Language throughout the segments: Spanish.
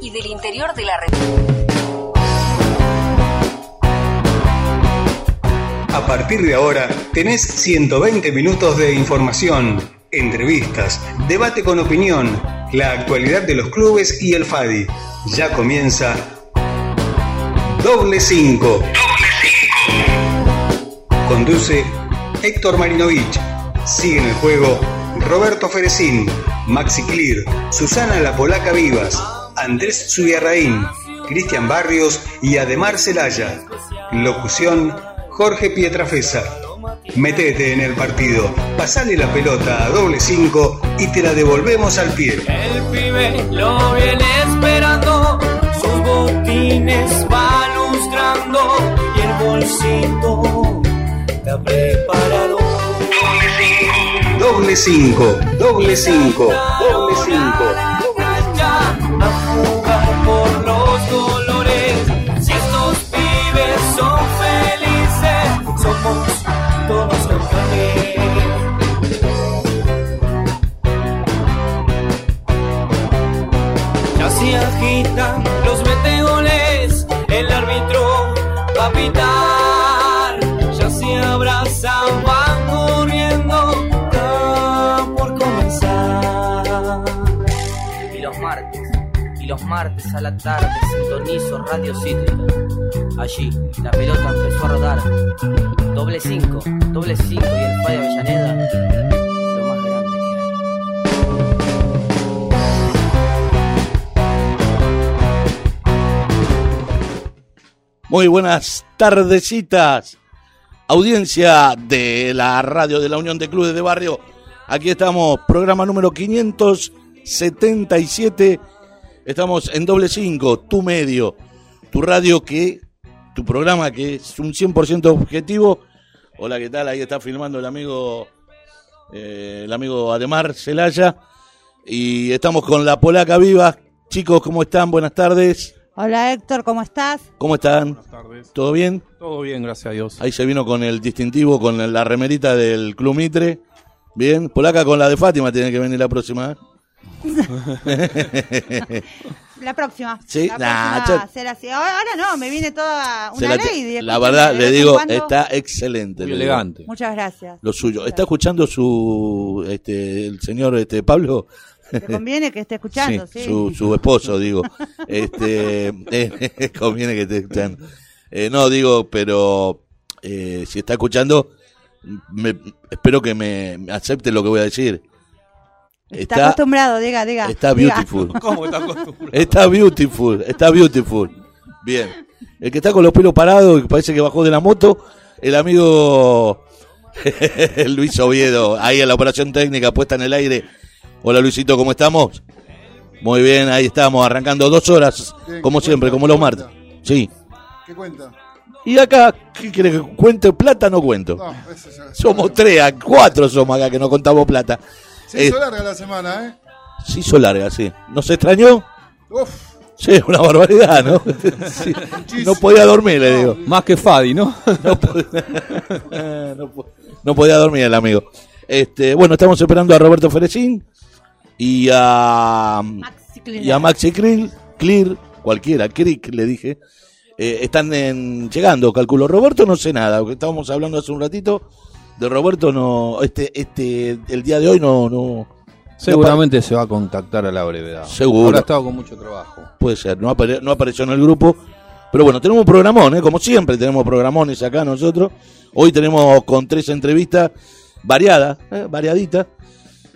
y del interior de la República. A partir de ahora tenés 120 minutos de información, entrevistas, debate con opinión, la actualidad de los clubes y el FADI. Ya comienza Doble 5. Conduce Héctor Marinovich. Sigue en el juego Roberto Ferecín, Maxi Clear, Susana La Polaca Vivas, Andrés Zubiarraín, Cristian Barrios y Ademar Celaya. Locución Jorge Pietrafesa. Metete en el partido, pasale la pelota a doble 5 y te la devolvemos al pie. El pibe lo viene esperando, sus botines va lustrando y el bolsito está preparado. Doble 5, doble 5, doble 5. A jugar por los dolores, si estos pibes son felices, somos todos campeones. Ya se agitan los meteoles, el árbitro va a pitar. Martes a la tarde sintonizo Radio Cítrica. Allí la pelota empezó a rodar. Doble cinco, doble cinco y el Falla Avellaneda, lo más grande que hay. Muy buenas tardecitas, audiencia de la radio de la Unión de Clubes de Barrio. Aquí estamos, programa número 577. Estamos en doble 5, tu medio, tu radio que, tu programa que es un 100% objetivo. Hola, ¿qué tal? Ahí está filmando el amigo, eh, el amigo Ademar Celaya. Y estamos con la Polaca Viva. Chicos, ¿cómo están? Buenas tardes. Hola Héctor, ¿cómo estás? ¿Cómo están? tardes. ¿Todo bien? Todo bien, gracias a Dios. Ahí se vino con el distintivo, con la remerita del Club Mitre. Bien, Polaca con la de Fátima tiene que venir la próxima. ¿Eh? La próxima. Sí, la nah, próxima yo- será así. Ahora, ahora no, me viene toda una la, lady. la verdad, le digo, cuando. está excelente. Muy digo. elegante. Muchas gracias. Lo suyo. ¿Está escuchando su, este, el señor este, Pablo? ¿Te conviene que esté escuchando? Sí. Su, su esposo, digo. Este, eh, conviene que esté escuchando. Eh, no, digo, pero eh, si está escuchando, me- espero que me acepte lo que voy a decir. Está, acostumbrado, diga, diga. Está diga. beautiful. ¿Cómo está acostumbrado? Está beautiful, está beautiful. Bien. El que está con los pelos parados y que parece que bajó de la moto, el amigo Luis Oviedo, ahí en la operación técnica puesta en el aire. Hola Luisito, ¿cómo estamos? Muy bien, ahí estamos, arrancando dos horas, Bien, como ¿qué siempre, cuenta? como los ¿Qué martes. Sí. ¿Qué cuenta? Y acá, ¿qué quiere que cuente plata? No cuento. No, eso ya- Somos tres, cuatro somos acá que no contamos plata. Se hizo Eh, larga la semana, ¿eh? se hizo larga, sí. ¿Nos extrañó? Uf, Sí, una barbaridad, ¿no? Sí. No podía dormir, le digo. Más que Fadi, ¿no? No, po- no po- no podía dormir el amigo. Este, bueno, estamos esperando a Roberto Ferecín y a, Maxi Clear. y a Maxi Clear, Clear, cualquiera, Crick le dije. Eh, están en- llegando, calculo. Roberto no sé nada, porque estábamos hablando hace un ratito. De Roberto no, este, este, el día de hoy no, no, Seguramente se va a contactar a la brevedad. Seguro. Ahora ha estado con mucho trabajo. Puede ser, no, apare- no apareció en el grupo. Pero bueno, tenemos un programón, ¿eh? como siempre tenemos programones acá nosotros. Hoy tenemos con tres entrevistas variadas, ¿eh? variaditas.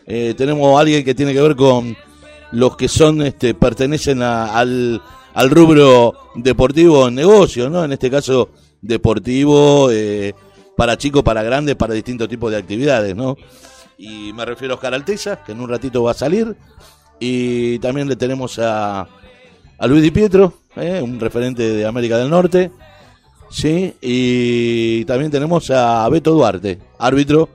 Eh, tenemos a alguien que tiene que ver con los que son, este, pertenecen a- al, al rubro deportivo en negocio, ¿no? En este caso, deportivo, eh, para chicos, para grandes, para distintos tipos de actividades, ¿no? Y me refiero a Oscar Alteza, que en un ratito va a salir. Y también le tenemos a, a Luis Di Pietro, ¿eh? un referente de América del Norte. Sí, y también tenemos a Beto Duarte, árbitro,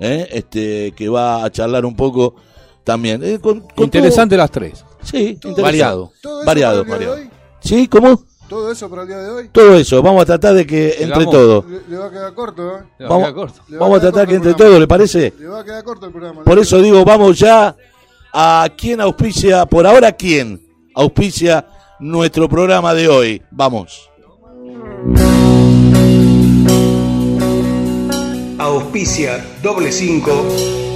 ¿eh? este que va a charlar un poco también. Eh, con- con Interesante las tres. todo- sí, interesante. Variado. ¿Todo eso Variado, variado. ¿Sí? ¿Cómo? ¿Todo eso para el día de hoy? Todo eso, vamos a tratar de que entre Llegamos. todos. Le, le va a quedar corto, ¿eh? Le va a Vamos, quedar corto. Va vamos a tratar que entre todos, ¿le parece? Le va a quedar corto el programa. Por eso digo, vamos ya a quién auspicia, por ahora quién auspicia nuestro programa de hoy. Vamos. Auspicia doble 5.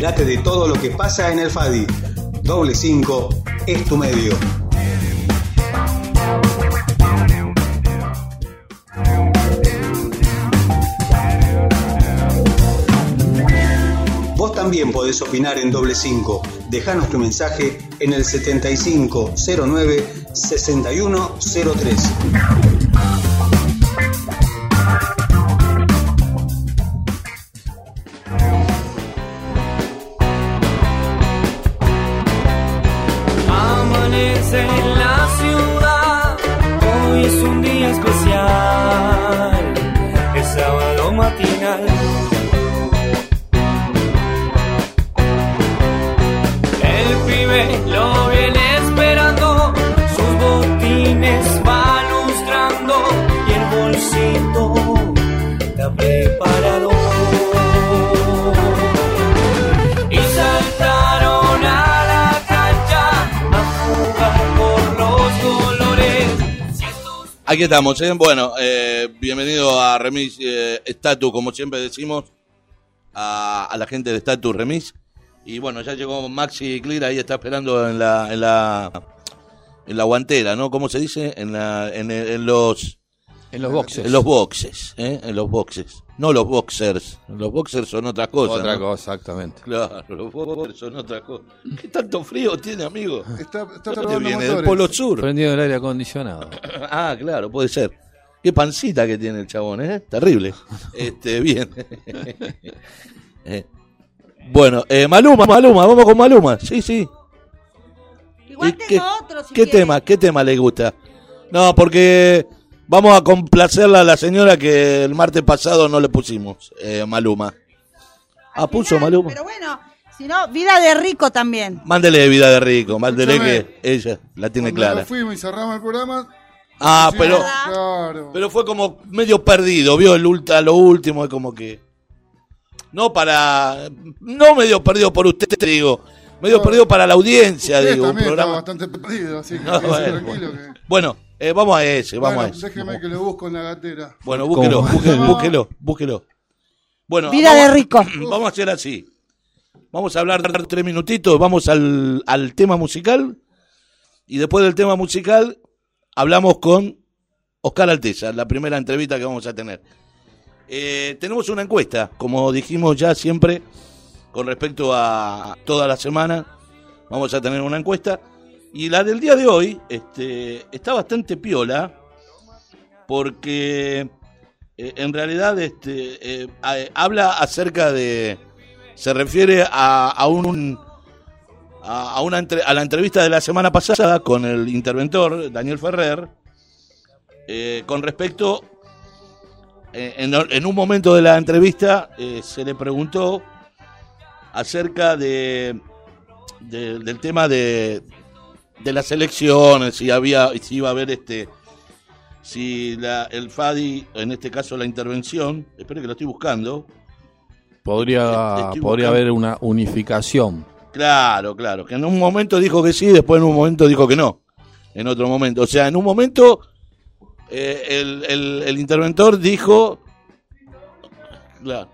Entérate de todo lo que pasa en el FADI. Doble 5 es tu medio. Vos también podés opinar en doble 5. Dejanos tu mensaje en el 7509 6103. Matinal. Aquí estamos, ¿eh? Bueno, eh, bienvenido a Remis eh, Status, como siempre decimos, a, a la gente de Status Remis. Y bueno, ya llegó Maxi Clear, ahí está esperando en la, en la, en la guantera, ¿no? ¿Cómo se dice? En, la, en, en los... En los boxes. En los boxes, ¿eh? En los boxes. No los boxers. Los boxers son otra cosa. Otra ¿no? cosa, exactamente. Claro, los boxers son otra cosa. ¿Qué tanto frío tiene, amigo? Está, está ¿Dónde probando viene? Del motores. Polo Sur. Prendido el aire acondicionado. Ah, claro, puede ser. Qué pancita que tiene el chabón, ¿eh? Terrible. Este, bien. Eh, Bueno, eh, Maluma, Maluma, vamos con Maluma. Sí, sí. Igual ¿Y tengo qué, otro, si ¿Qué quiere. tema, qué tema le gusta? No, porque vamos a complacerla a la señora que el martes pasado no le pusimos, eh, Maluma. Ah, puso Maluma. Pero bueno, si no, vida de rico también. Mándele vida de rico, mándele que ella la tiene Cuando clara. nos fuimos y cerramos el programa. Ah, sí, pero Claro. pero fue como medio perdido, vio el ultra lo último, es como que no para no medio perdido por usted, te digo, medio No. perdido para la audiencia, Usted digo, un programa. bastante perdido, así que No, quédese bueno, tranquilo. bueno. que- Bueno, eh, vamos a ese, vamos Bueno, a ese. déjeme que lo busco en la gatera. Bueno, búsquelo, búsquelo, búsquelo, búsquelo. Bueno, Vida vamos, de rico. Vamos a hacer así. Vamos a hablar tres minutitos, vamos al, al tema musical y después del tema musical hablamos con Oscar Alteza, la primera entrevista que vamos a tener. Eh, tenemos una encuesta, como dijimos ya siempre, con respecto a toda la semana, vamos a tener una encuesta. Y la del día de hoy este, está bastante piola, porque eh, en realidad este, eh, habla acerca de. Se refiere a, a un. A, a una entre- a la entrevista de la semana pasada con el interventor Daniel Ferrer, eh, con respecto. en, en un momento de la entrevista se le preguntó acerca de, de- del tema de, de las elecciones, si había, si iba a haber este, si la, el FADI, en este caso la intervención, espero que lo estoy buscando. Podría, Estoy podría buscando. haber una unificación. Claro, claro, que en un momento dijo que sí, después en un momento dijo que no, en otro momento. O sea, en un momento Eh, el, el- el interventor dijo. Claro.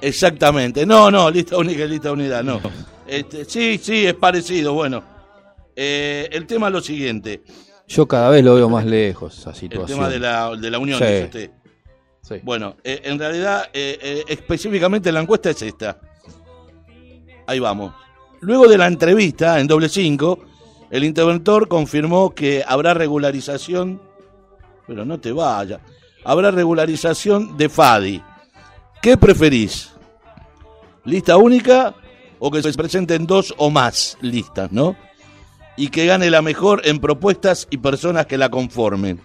Exactamente. No, no, lista única y lista unidad, no. Este, sí, sí, es parecido. Bueno, Eh, el tema es lo siguiente: Yo cada vez lo veo más lejos, esa el situación. tema de la, de la unión. Sí. dice usted. Sí. Bueno, eh, en realidad, eh, específicamente la encuesta es esta. Ahí vamos. Luego de la entrevista en doble 5, el interventor confirmó que habrá regularización, pero no te vayas, habrá regularización de FADI. ¿Qué preferís? ¿Lista única o que se presenten dos o más listas, no? Y que gane la mejor en propuestas y personas que la conformen.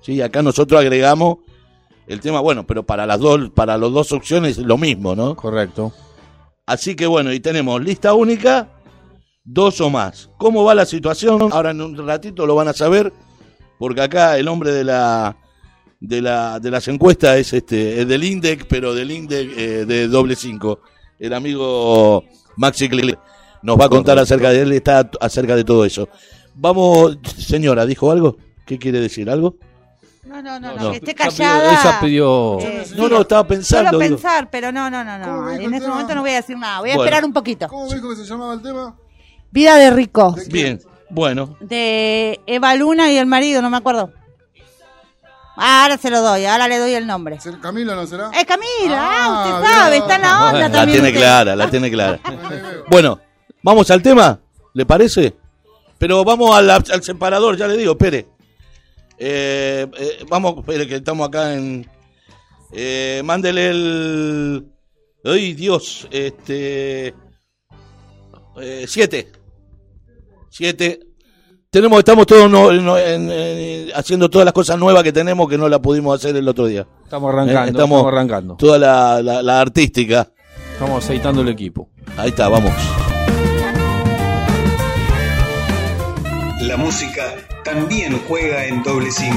Sí, acá nosotros agregamos el tema, bueno, pero para las dos, para las dos opciones lo mismo, ¿no? Correcto. Así que bueno, y tenemos lista única, dos o más. ¿Cómo va la situación? Ahora en un ratito lo van a saber, porque acá el hombre de la de la de las encuestas es este es del INDEC, pero del INDEC eh, de doble cinco. El amigo Maxi Cle- nos va a contar acerca de él, está acerca de todo eso. Vamos, señora, ¿dijo algo? ¿Qué quiere decir? ¿Algo? No, no, no, no, No. que esté callada. ella pidió- Eh, No, no, estaba pensando. Solo digo. pensar, pero no, no, no, ¿Cómo no. En este tema? momento no voy a decir nada. Voy a Bueno. esperar un poquito. ¿Cómo dijo que se llamaba el tema? Vida de rico. Bien, bueno, De Eva Luna y el marido, no me acuerdo. Ah, ahora se lo doy, ahora le doy el nombre. ¿Ser- ¿Camilo no será? Es Camila, ah, Ah, usted sabe, está en la onda la también. tiene usted. clara, la tiene clara. Bueno, vamos al tema, ¿le parece? Pero vamos al, al separador, ya le digo, espere. Eh, eh, vamos, espere, que estamos acá en... Eh, mándele el... ¡Ay, Dios! Este... eh, siete. Siete. Tenemos, estamos todos no- no- en- en- haciendo todas las cosas nuevas que tenemos que no la pudimos hacer el otro día. Estamos arrancando, Eh, estamos, arrancando. Toda la, la- la artística. Estamos aceitando el equipo. Ahí está, vamos. La música también juega en doble 5.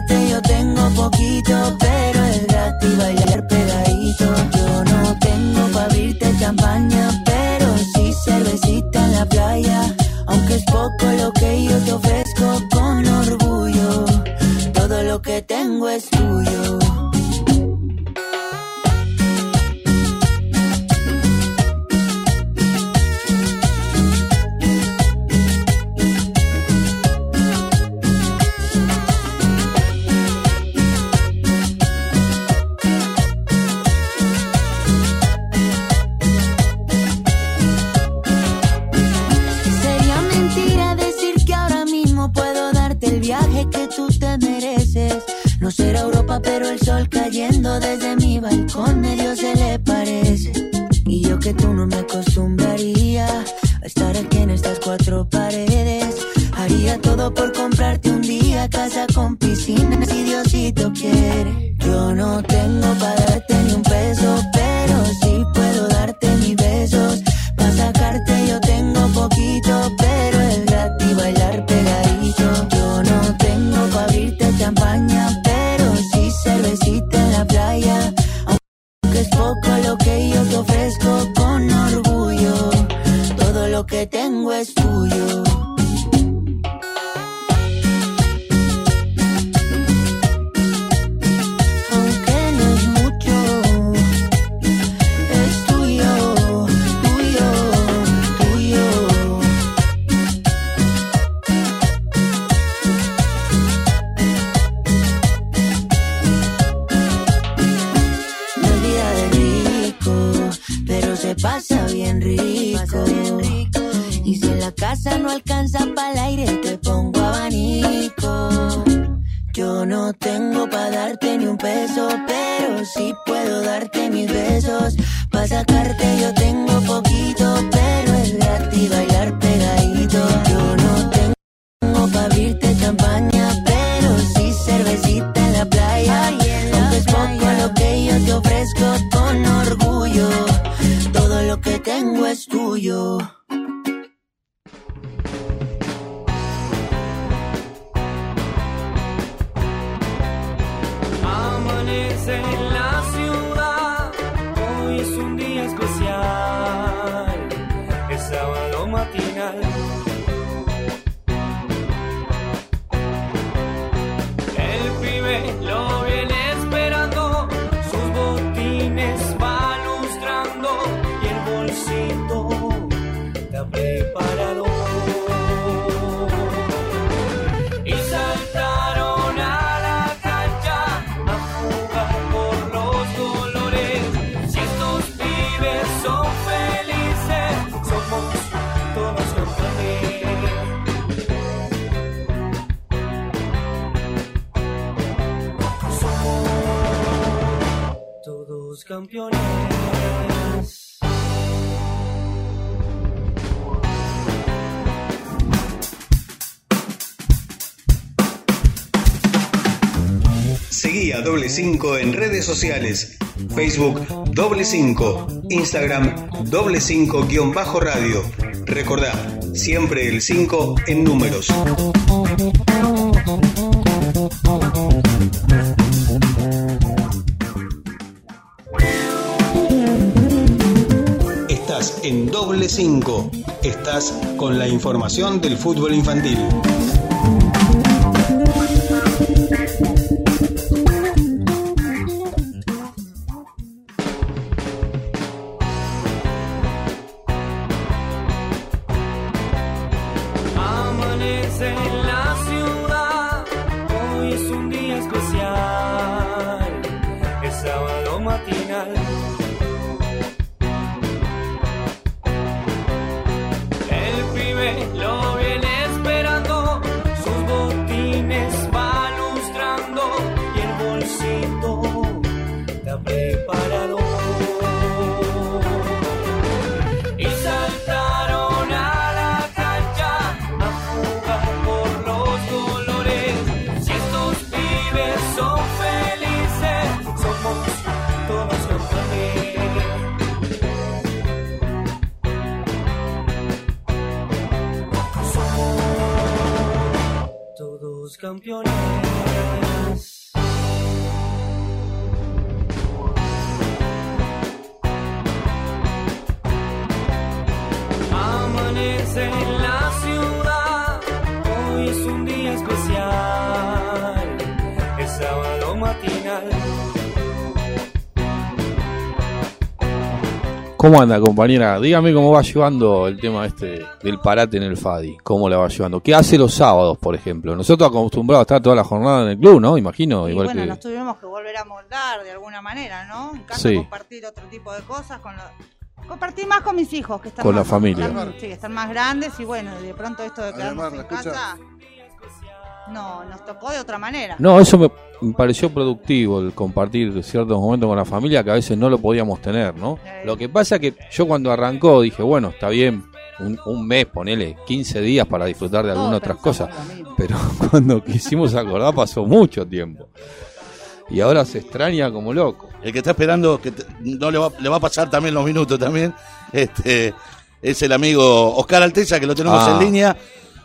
Sacarte yo tengo poquito, pero es gratis bailar pegadito. Yo no tengo para abrirte champaña, pero sí cervecita en la playa. Aunque es poco lo que yo te ofrezco balcón medio se le parece. Y yo que tú no me acostumbraría a estar aquí en estas cuatro paredes. Haría todo por comprarte un día casa con piscina si Diosito quiere. Yo no tengo para darte ni un peso, pero sí puedo darte mis besos. Para sacarte yo tengo poquito, pero es tuyo. Campeones. Seguí a Doble 5 en redes sociales. Facebook Doble 5, Instagram Doble 5 guion bajo radio. Recordá, siempre el 5 en números. 5. Estás con la información del fútbol infantil. ¿Cómo anda, compañera? Dígame cómo va llevando el tema este del parate en el FADI. ¿Cómo la va llevando? ¿Qué hace los sábados, por ejemplo? Nosotros acostumbrados a estar toda la jornada en el club, ¿no? Imagino, Y igual bueno, que... nos tuvimos que volver a moldar de alguna manera, ¿no? En Sí. compartir otro tipo de cosas con los... Compartir más con mis hijos, que están Con la más- familia. están- sí, están más grandes y bueno, de pronto esto de quedarnos Además, en ¿la escucha? casa, no, nos tocó de otra manera. No, eso me me pareció productivo, el compartir ciertos momentos con la familia que a veces no lo podíamos tener, ¿no? Lo que pasa que yo cuando arrancó dije, bueno, está bien, un, un mes, ponele 15 días para disfrutar de cosas, lo mismo. pero cuando quisimos acordar pasó mucho tiempo. Y ahora se extraña como loco. El que está esperando, que te- no le va, le va a pasar también los minutos también, este, es el amigo Oscar Alteza, que lo tenemos Ah. en línea.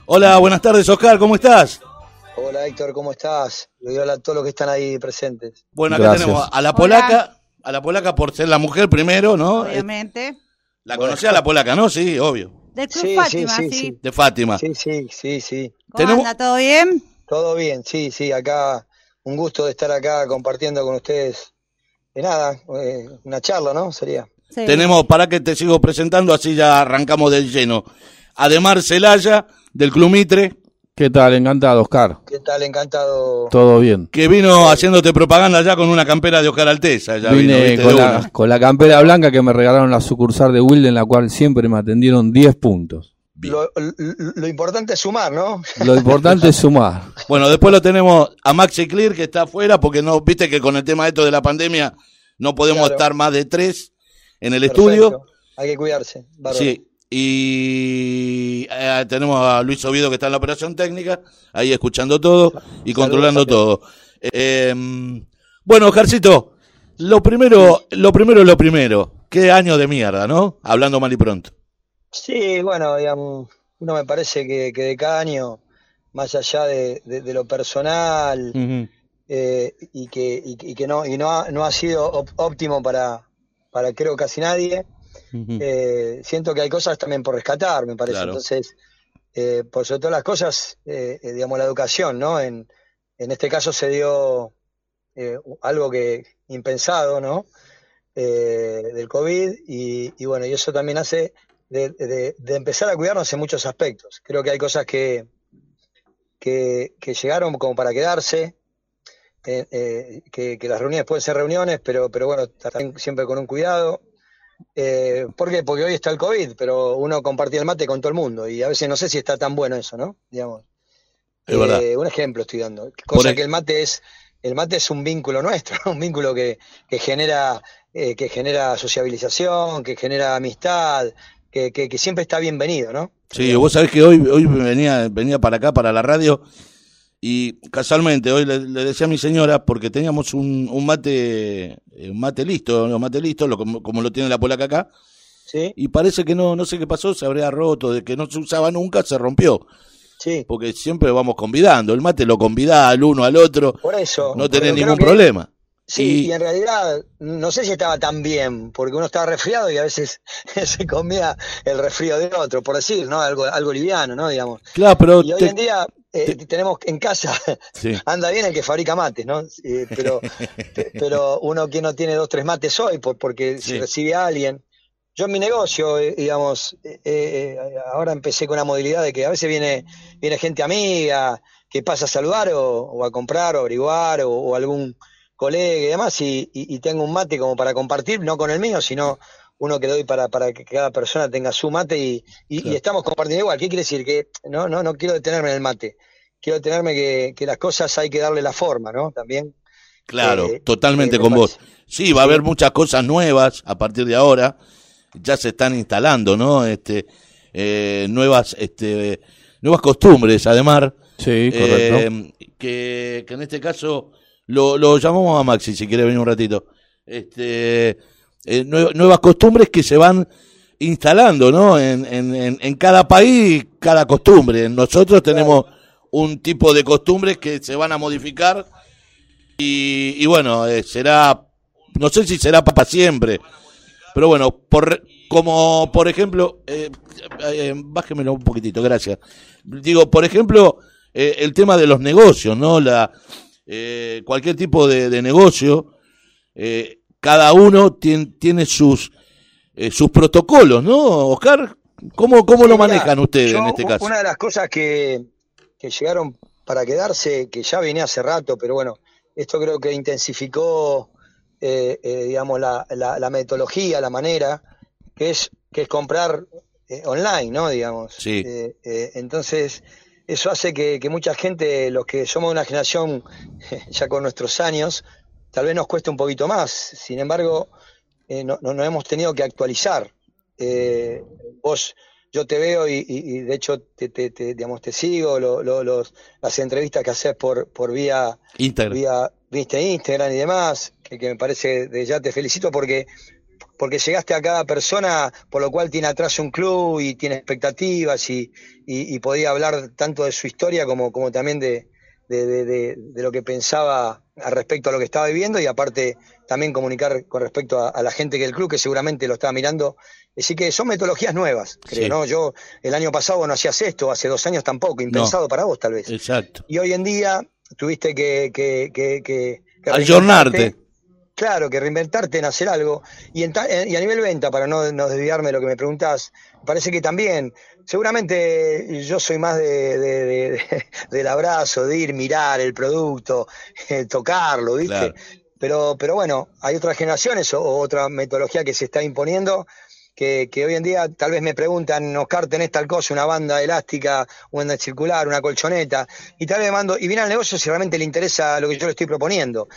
Hola, buenas tardes, Oscar, ¿cómo estás? Hola Héctor, ¿cómo estás? Y hola a todos los que están ahí presentes. Bueno, acá Gracias. tenemos a la Hola. polaca, a la polaca por ser la mujer primero, ¿no? Obviamente. La conocía la polaca, ¿no? Sí, obvio. Del Club Sí, Fátima, sí, sí. sí, sí. De Fátima. Sí, sí, sí, sí. ¿Cómo Tenemos- anda? ¿Todo bien? Todo bien, sí, sí, acá un gusto de estar acá compartiendo con ustedes. Y nada, eh, una charla, ¿no? Sería. Sí. Tenemos, para que te sigo presentando, así ya arrancamos del lleno. Ademar Celaya, del Club Mitre, ¿Qué tal? Encantado, Oscar. ¿Qué tal? Encantado. Todo bien. que vino haciéndote propaganda ya con una campera de Oscar Alteza. Ya vino, Vine ¿viste? con De la, con la campera blanca que me regalaron la sucursal de Wilde, en la cual siempre me atendieron 10 puntos. lo, lo- lo importante es sumar, ¿no? Lo importante es sumar. Bueno, después lo tenemos a Maxi Clear que está afuera porque no, viste que con el tema esto de la pandemia no podemos Claro. estar más de tres en el Perfecto. estudio. Hay que cuidarse. bárbaro. Sí. Y eh, tenemos a Luis Oviedo que está en la operación técnica, ahí escuchando todo y controlando todo. Eh, bueno, Jarcito, lo primero, lo primero es lo primero. Qué año de mierda, ¿no? Hablando mal y pronto. Sí, bueno, digamos, uno me parece que, que de cada año, más allá de, de- de lo personal, eh, y que, y, que- y que no, y no ha, no ha sido óptimo para, para creo casi nadie, eh, siento que hay cosas también por rescatar, me parece. Claro. Entonces, eh, por sobre todas las cosas, eh, eh, digamos, la educación, ¿no? En, en este caso se dio algo que impensado, ¿no? Eh, del COVID y, y bueno, y eso también hace de, de- de empezar a cuidarnos en muchos aspectos. Creo que hay cosas que, que, que llegaron como para quedarse, eh, eh, que, que las reuniones pueden ser reuniones, pero, pero bueno, también siempre con un cuidado. Eh, ¿Por qué? Porque hoy está el COVID, pero uno compartía el mate con todo el mundo y a veces no sé si está tan bueno eso, ¿no? Digamos. Es verdad. Eh, un ejemplo estoy dando. Cosa ej- que el mate es, el mate es un vínculo nuestro, un vínculo que, que genera, eh, que genera sociabilización, que genera amistad, que, que, que siempre está bienvenido, ¿no? Sí, vos sabés que hoy, hoy venía, venía para acá, para la radio, y casualmente hoy le, le decía a mi señora, porque teníamos un, un mate, eh, un mate listo, un mate listo, lo, como, como lo tiene la polaca acá, Sí. y parece que no, no sé qué pasó, se habría roto, de que no se usaba nunca, se rompió. Sí. Porque siempre vamos convidando, el mate lo convida al uno, al otro, Por eso. no tenés ningún que- problema. Sí, y... en realidad no sé si estaba tan bien, porque uno estaba resfriado y a veces se comía el resfrío de otro, por decir, ¿no? Algo, algo liviano, ¿no? Digamos. Claro, pero Y hoy te- en día eh, tenemos en casa, Sí. anda bien el que fabrica mates, ¿no? Eh, pero, pe- pero uno que no tiene dos, tres mates hoy, por, porque si recibe a alguien. Yo en mi negocio, eh, digamos, eh, eh, ahora empecé con la modalidad de que a veces viene, viene gente amiga que pasa a saludar o, o a comprar o averiguar o, o algún colega y demás y, y- y tengo un mate como para compartir, no con el mío, sino uno que doy para, para que cada persona tenga su mate y, y- estamos compartiendo igual. ¿Qué quiere decir? Que no, no, no quiero detenerme en el mate. Quiero detenerme que, que las cosas hay que darle la forma, ¿no? También. Claro, Eh, totalmente eh, con vos. Sí, va a haber muchas cosas nuevas a partir de ahora. Ya se están instalando, ¿no? Este, eh, nuevas, este, nuevas costumbres, además. Sí, correcto. Eh, que, que en este caso lo, lo llamamos a Maxi, si quiere venir un ratito. Este, eh, nue- nuevas costumbres que se van instalando, ¿no? En, en, en, en cada país, cada costumbre. Nosotros tenemos un tipo de costumbres que se van a modificar y, y bueno, eh, será, no sé si será para siempre, pero bueno, por, como por ejemplo, eh, eh, bájemelo un poquitito, gracias. Digo, por ejemplo, eh, el tema de los negocios, ¿no? La, eh, cualquier tipo de, de negocio, eh, cada uno tien- tiene sus, eh, sus protocolos, ¿no, Oscar? ¿Cómo, cómo lo manejan ustedes yo, en este caso? Una de las cosas que, que llegaron para quedarse, que ya venía hace rato, pero bueno, esto creo que intensificó, eh, eh, digamos, la, la, la metodología, la manera, que es, que es comprar eh, online, ¿no? Digamos. Sí. Entonces, eso hace que, que mucha gente, los que somos de una generación ya con nuestros años, tal vez nos cueste un poquito más. Sin embargo, eh, no, no, nos hemos tenido que actualizar. Eh, vos, yo te veo y, y- y de hecho te, te, te, digamos, te sigo, lo- lo- los, las entrevistas que haces por, por vía, Instagram. vía viste, Instagram y demás, que, que me parece, de ya te felicito porque porque llegaste a cada persona, por lo cual tiene atrás un club y tiene expectativas y, y, y podía hablar tanto de su historia como, como también de, de, de- de- de lo que pensaba al respecto a lo que estaba viviendo y aparte también comunicar con respecto a, a la gente que el club que seguramente lo estaba mirando. Así que son metodologías nuevas, creo, Sí. ¿no? Yo el año pasado no hacías esto, hace dos años tampoco, impensado para vos tal vez. Exacto. Y hoy en día tuviste que, que, que, que- que Ayornarte. Claro, que reinventarte en hacer algo. Y, en ta- eh, y a nivel venta, para no, no desviarme de lo que me preguntás, parece que también, seguramente yo soy más de, de- de- de- del abrazo, de ir, mirar el producto, eh, tocarlo, ¿viste? Claro. Pero, pero bueno, hay otras generaciones o, o otra metodología que se está imponiendo que, hoy en día tal vez me preguntan, Oscar, tenés tal cosa, una banda elástica, una circular, una colchoneta, y tal vez mando, y viene al negocio si realmente le interesa lo que yo le estoy proponiendo.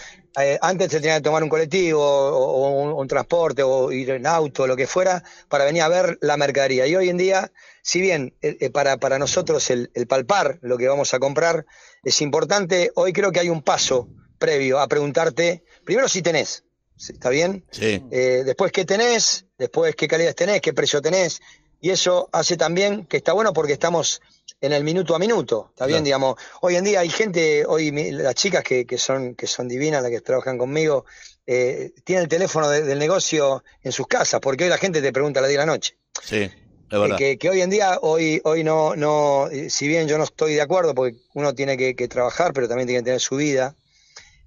Eh, antes se tenía que tomar un colectivo o, un transporte o ir en auto, lo que fuera, para venir a ver la mercadería. Y hoy en día, si bien eh, eh, para, para nosotros el, el palpar lo que vamos a comprar es importante, hoy creo que hay un paso previo a preguntarte, primero si tenés, ¿está bien? Sí. Eh, después qué tenés, después qué calidad tenés, qué precio tenés, y eso hace también que está bueno porque estamos en el minuto a minuto, ¿está bien? Claro. Digamos, hoy en día hay gente, hoy las chicas que, que son, que son divinas, las que trabajan conmigo, eh, tienen el teléfono de- del negocio en sus casas, porque hoy la gente te pregunta a las 10 de la noche. Sí, es Eh, verdad. que, que hoy en día, hoy, hoy no, no, eh, si bien yo no estoy de acuerdo, porque uno tiene que, que trabajar, pero también tiene que tener su vida.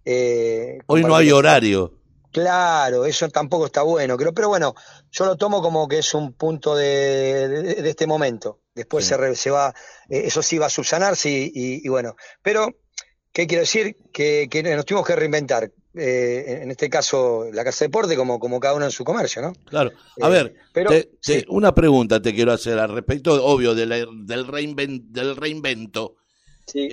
eh, Hoy no hay horario. Claro, eso tampoco está bueno, creo, pero bueno, yo lo tomo como que es un punto de, de- de este momento. Después Sí. se, re- se va, eh, eso sí va a subsanarse y, y- y bueno, pero ¿qué quiero decir? Que, que nos tuvimos que reinventar. eh, en este caso, la casa de deporte, como, como cada uno en su comercio, ¿no? Claro. A Eh, ver, pero- te- te- sí. una pregunta te quiero hacer al respecto, obvio, de la- del, reinven- del reinvento. Sí.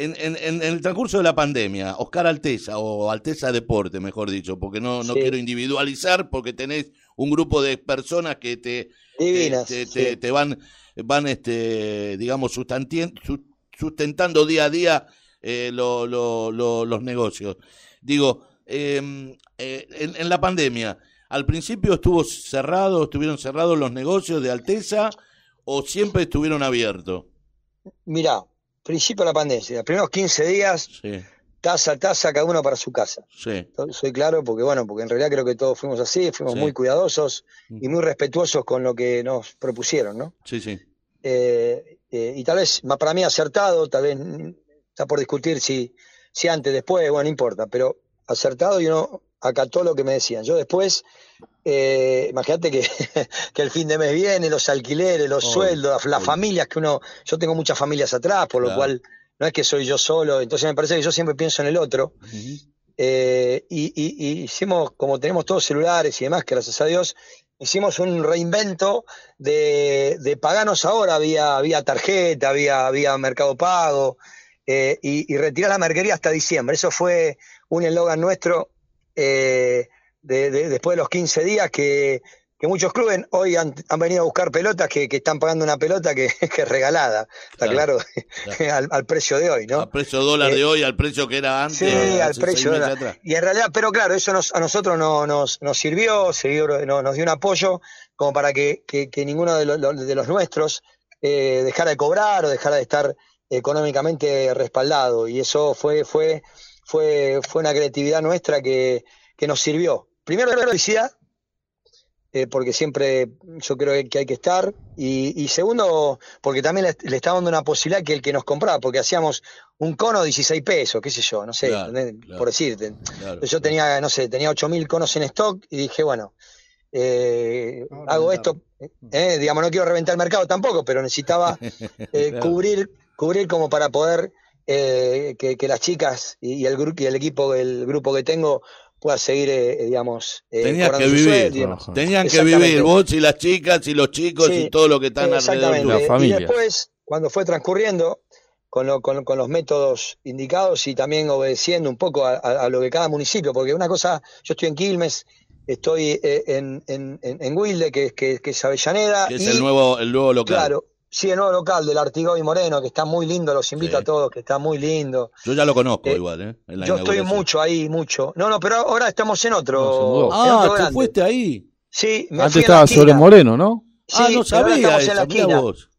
En, en- en- el transcurso de la pandemia, Oscar Alteza, o Alteza Deporte, mejor dicho, porque no, no Sí. quiero individualizar, porque tenés un grupo de personas que te, te, Divinas. te- sí. te- te van, van este, digamos, sustentando día a día eh, lo- lo- lo- los negocios. Digo, eh, eh, en, en la pandemia, ¿al principio estuvo cerrado, estuvieron cerrados los negocios de Alteza o siempre estuvieron abiertos? Mirá, principio de la pandemia, los primeros 15 días, Sí, taza a taza, cada uno para su casa. sí, Soy- claro porque, bueno, porque en realidad creo que todos fuimos así, fuimos Sí. muy cuidadosos y muy respetuosos con lo que nos propusieron, ¿no? sí, sí. Eh, eh, y tal vez, ma- para mí acertado, tal vez está por discutir si, si antes, después, bueno, no importa, pero acertado y uno acató lo que me decían. Yo después, eh, imagínate que, que el fin de mes viene, los alquileres, los sueldos, las, familias que uno, yo tengo muchas familias atrás, por lo cual no es que soy yo solo, entonces me parece que yo siempre pienso en el otro. Eh, y, y- y hicimos, como tenemos todos celulares y demás, gracias a Dios, hicimos un reinvento de, de paganos ahora, vía, vía tarjeta, vía, vía mercado pago, eh, y, y retirar la mercadería hasta diciembre. Eso fue un eslogan nuestro eh, de- de- después de los 15 días que, que muchos clubes hoy han, han venido a buscar pelotas que, que están pagando una pelota que, que es regalada, está Claro, claro, al, al precio de hoy, ¿no? Al precio dólar Eh, de hoy, al precio que era antes. Sí, al precio. atrás. Y en realidad, pero claro, eso nos, a nosotros no, nos, nos sirvió, sirvió- no- nos dio un apoyo como para que, que- que ninguno de, lo- de los nuestros eh, dejara de cobrar o dejara de estar económicamente respaldado. Y eso fue, fue, fue, fue una creatividad nuestra que, que nos sirvió. Primero, la felicidad, eh, porque siempre yo creo que hay que estar. Y, y segundo, porque también le, le está dando una posibilidad que el que nos compraba, porque hacíamos un cono 16 pesos, qué sé yo, no sé, Claro, ¿entendés? claro. por decirte. Claro. Yo tenía, no sé, tenía 8.000 conos en stock y dije, bueno, eh, hago esto, eh, digamos, no quiero reventar el mercado tampoco, pero necesitaba eh, Claro. cubrir, cubrir como para poder eh, que, que las chicas y, y el grupo y el equipo, el grupo que tengo pueda seguir, eh, digamos, eh, cobrando que vivir, sueldo. Tenían que vivir vos y las chicas y los chicos Sí, y todo lo que están alrededor. Exactamente. La tuyo. Y familia. después, cuando fue transcurriendo, con, lo- con- con los métodos indicados y también obedeciendo un poco a, a- a lo que cada municipio, porque una cosa, yo estoy en Quilmes, estoy eh, en, en, en, en Wilde, que, es- que, que es Avellaneda, Que es y el nuevo, el nuevo local. claro, sí, el nuevo local del Artigoy Moreno, que está muy lindo, los invito Sí. a todos, que está muy lindo. Yo ya lo conozco Eh, igual, ¿eh? En la Yo estoy mucho ahí, mucho. No, no, pero ahora estamos en otro. en Ah, otro ¿te grande. fuiste ahí? Sí, me Antes fui a la estaba sobre. Moreno, ¿no? Sí, ah, no sabía en la esquina. vos.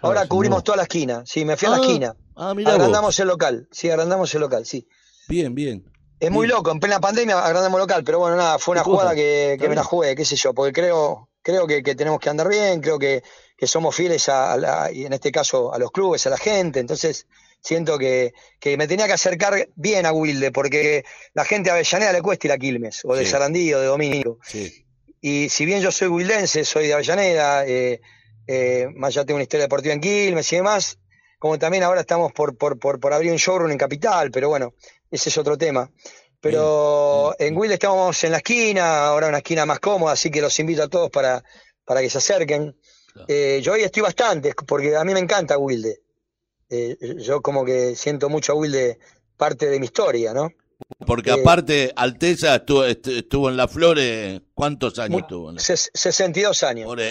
Ahora cubrimos toda la esquina. Sí, me fui a la Ah, esquina. Ah, mira vos. Agrandamos el local. Sí, agrandamos el local, sí. Bien, bien. Es muy loco, en plena pandemia agrandamos el local, pero bueno, nada, fue una cosa. jugada que, me la jugué, qué sé yo, porque creo, creo que, que tenemos que andar bien, creo que, que somos fieles a, a la- y en este caso a los clubes, a la gente, entonces siento que, que me tenía que acercar bien a Wilde, porque la gente a Avellaneda le cuesta ir a Quilmes, o de Sí. Sarandí, o de Domingo. Sí. Y si bien yo soy wildense, soy de Avellaneda, eh, eh, más ya tengo una historia deportiva en Quilmes y demás, como también ahora estamos por, por, por, por abrir un showroom en Capital, pero bueno, ese es otro tema. pero en Wilde estamos en la esquina, ahora una esquina más cómoda, así que los invito a todos para, para que se acerquen. Eh, yo hoy estoy bastante, porque a mí me encanta Wilde. Eh, yo como que siento mucho a Wilde parte de mi historia, ¿no? Porque Eh, aparte, Alteza estuvo, est- estuvo en Las Flores, ¿cuántos años estuvo? en la- Ses- 62 años. Por Sí.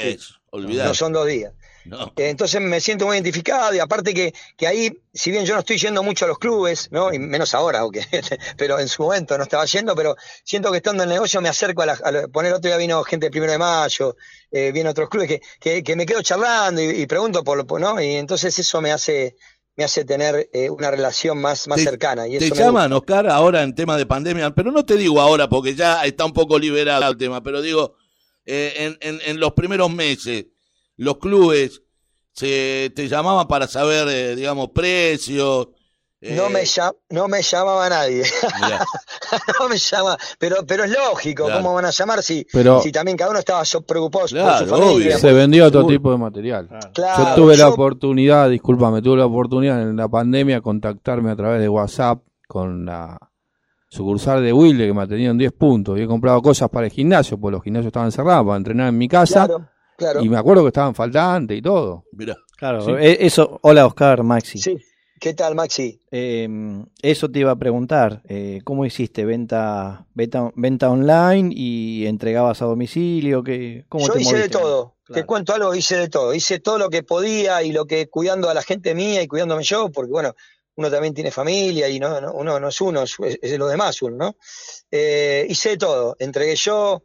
No son dos días. No. Eh, Entonces me siento muy identificado y aparte que, que ahí, si bien yo no estoy yendo mucho a los clubes, ¿no? Y menos ahora, aunque, pero en su momento no estaba yendo, pero siento que estando en el negocio me acerco a la, a la- poner otro día vino gente del primero de mayo, eh, viene otros clubes que, que, que me quedo charlando y, y pregunto por lo, ¿no? Y entonces eso me hace, me hace tener eh, una relación más, más Te- cercana. Y Te eso llaman, Oscar, ahora en tema de pandemia, pero no te digo ahora porque ya está un poco liberado el tema, pero digo, eh, en, en, en los primeros meses, los clubes se, te llamaban para saber, eh, digamos, precios. eh, No me, llam- no me llamaba nadie. no me llama, pero, pero es lógico, Claro. ¿cómo van a llamar si, Pero- si también cada uno estaba preocupado por Claro, su familia? obvio. Se vendió otro tipo de material. Claro, yo tuve la yo- oportunidad, discúlpame, tuve la oportunidad en la pandemia de contactarme a través de WhatsApp con la sucursal de Wilde que me atenían 10 puntos y he comprado cosas para el gimnasio, porque los gimnasios estaban cerrados para entrenar en mi casa Claro, y me acuerdo que estaban faltantes y todo. mirá. Claro, Sí. e- eso. Hola, Oscar, Maxi. Sí. ¿Qué tal, Maxi? Eh, eso te iba a preguntar. eh, ¿Cómo hiciste? ¿Venta, venta, venta online y entregabas a domicilio? ¿Qué, ¿Cómo Yo te hice de todo. Te cuento algo, hice de todo. Hice todo lo que podía y lo que cuidando a la gente mía y cuidándome yo, porque bueno, uno también tiene familia y no, no- uno no es uno, es, es de los demás uno, ¿no? Eh, hice de todo. Entregué yo,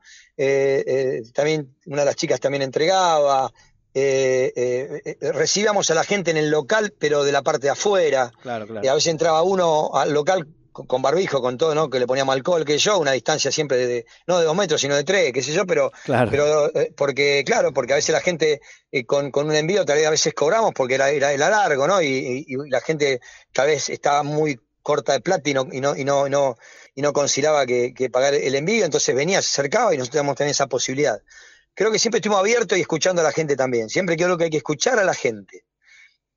también una de las chicas también entregaba. eh, eh, eh, recibíamos a la gente en el local, pero de la parte de afuera. Claro, claro. Y a veces entraba uno al local con, con barbijo, con todo, ¿no? Que le poníamos alcohol, que yo, una distancia siempre de, de- no de dos metros, sino de tres, qué sé yo, pero, Claro. pero eh, porque, claro, porque a veces la gente eh, con, con un envío tal vez a veces cobramos porque era, era, era largo, ¿no? Y, y- y la gente tal vez estaba muy corta de plata y no, y no, y no, y no, y no consideraba que, que pagar el envío, entonces venía, se acercaba y nosotros íbamos a tener esa posibilidad. Creo que siempre estuvimos abiertos y escuchando a la gente también. Siempre creo que hay que escuchar a la gente.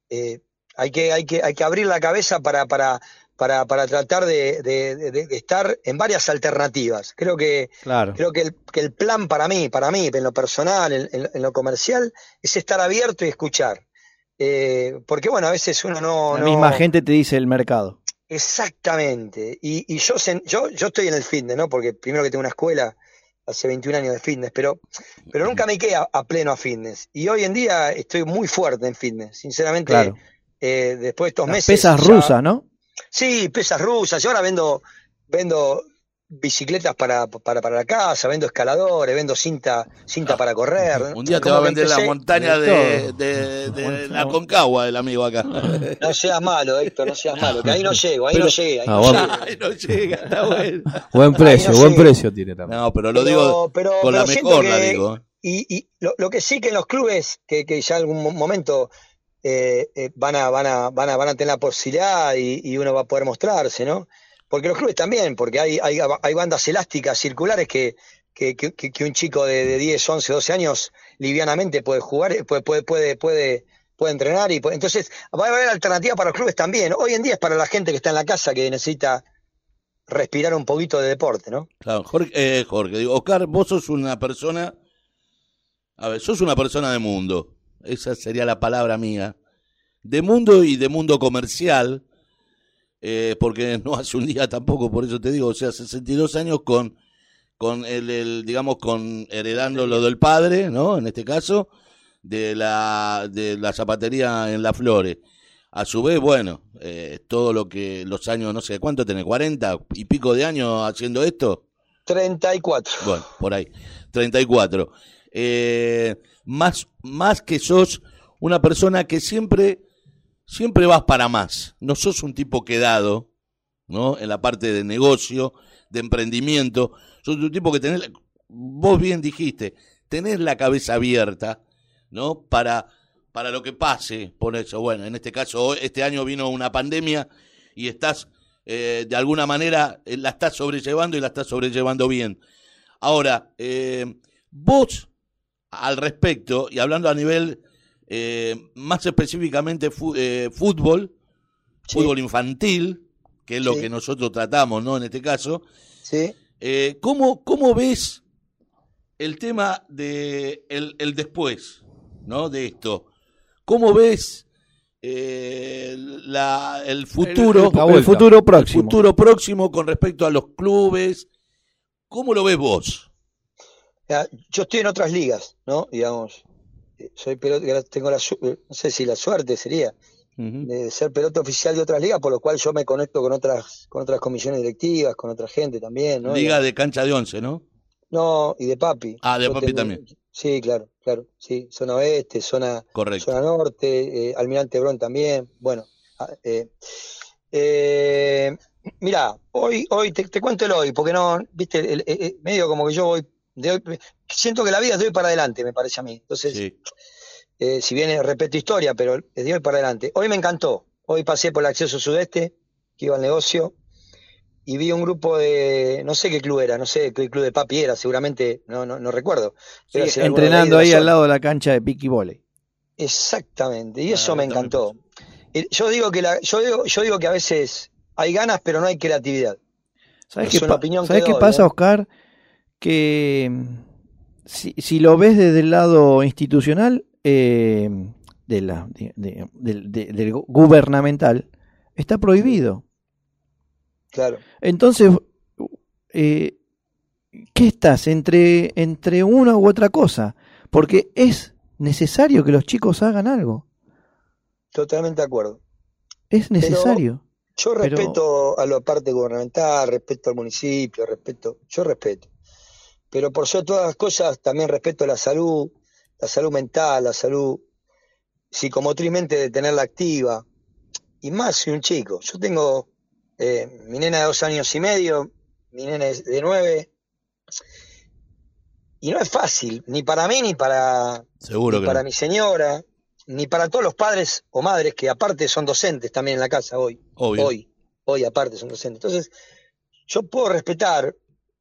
Eh, hay, que, hay, que, hay que abrir la cabeza para, para, para, para tratar de, de- de- de estar en varias alternativas. Creo que, Claro. creo que el, que el plan para mí, para mí, en lo personal, en, en- en lo comercial, es estar abierto y escuchar. Eh, porque bueno, a veces uno no... La no- misma gente te dice el mercado. Exactamente. Y, y yo, yo, yo estoy en el fitness, ¿no? Porque primero que tengo una escuela, hace 21 años de fitness, pero, pero nunca me quedé a, a pleno a fitness. Y hoy en día estoy muy fuerte en fitness. Sinceramente, Claro. eh, después de estos Las meses. pesas rusas, ¿no? Sí, pesas rusas. Y ahora vendo, vendo bicicletas para, para, para la casa, vendo escaladores, vendo cinta, cinta para correr. Un día te va a vender la montaña de, de de, de la Concagua, el amigo acá. No seas malo, Héctor, no seas malo, que ahí no llego, ahí Pero- no llegué. ahí Ah, no bueno. Ay, no llega, está bueno. Buen precio, no buen precio tiene también. No, pero lo Pero- digo pero- con la mejor, la digo. Y, y lo, lo que sí que en los clubes, que, que ya algún mo- momento eh, eh, van, a, van, a, van, a, van a tener la posibilidad y, y uno va a poder mostrarse, ¿no? Porque los clubes también, porque hay, hay, hay bandas elásticas circulares que, que, un chico de, de 10, 11, 12 años livianamente puede jugar, eh, puede, puede, puede, puede, puede entrenar. y puede- Entonces, va a haber alternativa para los clubes también. Hoy en día es para la gente que está en la casa que necesita respirar un poquito de deporte, ¿no? Claro, Jorge, eh, Jorge, digo, Oscar, vos sos una persona, a ver, sos una persona de mundo, esa sería la palabra mía, de mundo y de mundo comercial, eh, porque no hace un día tampoco, por eso te digo, o sea, 62 años con, con el, el, digamos, con heredando lo del padre, ¿no? En este caso, de la, de la zapatería en Las Flores. A su vez, bueno, eh, todo lo que los años, no sé, ¿cuánto tenés? ¿40 y pico de años haciendo esto? 34. Bueno, por ahí, 34. Eh, más, más que sos una persona que siempre, siempre vas para más. No sos un tipo quedado, ¿no? En la parte de negocio, de emprendimiento. Sos un tipo que tenés, vos bien dijiste, tenés la cabeza abierta, ¿no? Para, para lo que pase, por eso. Bueno, en este caso, este año vino una pandemia y estás, eh, de alguna manera, eh, la estás sobrellevando y la estás sobrellevando bien. Ahora, eh, vos, al respecto, y hablando a nivel eh, más específicamente eh, fútbol, fútbol infantil, que es lo Sí. que nosotros tratamos, ¿no? En este caso. Sí. Eh, ¿cómo, ¿Cómo ves el tema de el, el después, ¿no? De esto. ¿Cómo ves eh, la, el futuro? el- el futuro próximo. El futuro próximo con respecto a los clubes. ¿Cómo lo ves vos? Yo estoy en otras ligas, ¿no? Digamos, soy pelota, tengo la, no sé si la suerte sería de ser pelota oficial de otras ligas, por lo cual yo me conecto con otras, con otras comisiones directivas, con otra gente también, ¿no? Liga de cancha de once, ¿no? No, y de papi. Ah, de Yo papi tengo- también. Sí, claro, claro, sí, zona oeste, zona, Correcto. zona norte, eh, Almirante Brón también, bueno. ah, eh, eh, mirá, hoy, hoy te, te cuento el hoy, porque no, viste, el- el- el- medio como que yo voy, de hoy, siento que la vida es de hoy para adelante, me parece a mí. Entonces, eh, si bien repito historia, pero es de hoy para adelante. Hoy me encantó, hoy pasé por el acceso sudeste, que iba al negocio, y vi un grupo de, no sé qué club era, no sé qué club de papi era, seguramente, no, no, no recuerdo. Sí, entrenando ahí al lado de la cancha de piqui volley. Exactamente, y eso Ah, me también encantó. Yo digo que la, yo digo, yo digo que a veces hay ganas, pero no hay creatividad. ¿Sabes Es qué, pa- ¿sabes qué pasa, ¿eh? Oscar? Que mm, si, si lo ves desde el lado institucional, eh, de la, de- de- del- de- del gu- gubernamental, está prohibido. Claro. Entonces, eh, ¿qué estás? Entre, entre una u otra cosa. Porque es necesario que los chicos hagan algo. Totalmente de acuerdo. Es necesario. Yo Pero- respeto a la parte gubernamental, respeto al municipio, respeto, yo respeto. Pero por sobre todas las cosas también respeto la salud, la salud mental, la salud psicomotrizmente de tenerla activa. Y más si un chico. Yo tengo eh, mi nena de dos años y medio, mi nena de nueve. Y no es fácil, ni para mí, ni para, Seguro ni para no. mi señora, ni para todos los padres o madres que aparte son docentes también en la casa hoy. Obvio. Hoy, hoy aparte son docentes. Entonces, yo puedo respetar,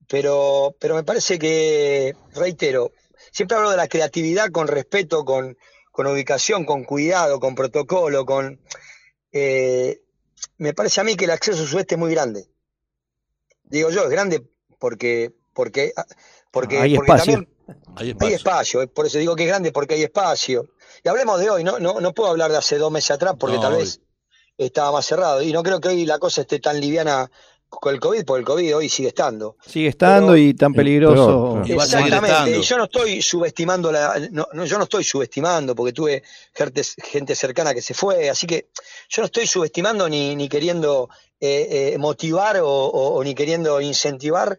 pero, pero me parece que, reitero, siempre hablo de la creatividad con respeto, con, con ubicación, con cuidado, con protocolo, con... eh, me parece a mí que el acceso sudeste es muy grande. Digo yo, es grande porque, porque, porque, Hay porque espacio. también Hay hay espacio. eh, por eso digo que es grande porque hay espacio. Y hablemos de hoy, no, no, no puedo hablar de hace dos meses atrás porque No, tal vez estaba más cerrado. Y no creo que hoy la cosa esté tan liviana con el COVID, porque el COVID hoy sigue estando. Sigue estando y tan peligroso. A seguir Exactamente, yo no estoy subestimando la, no, no, yo no estoy subestimando porque tuve gente, gente cercana que se fue, así que yo no estoy subestimando ni, ni queriendo eh, eh, motivar o, o- o ni queriendo incentivar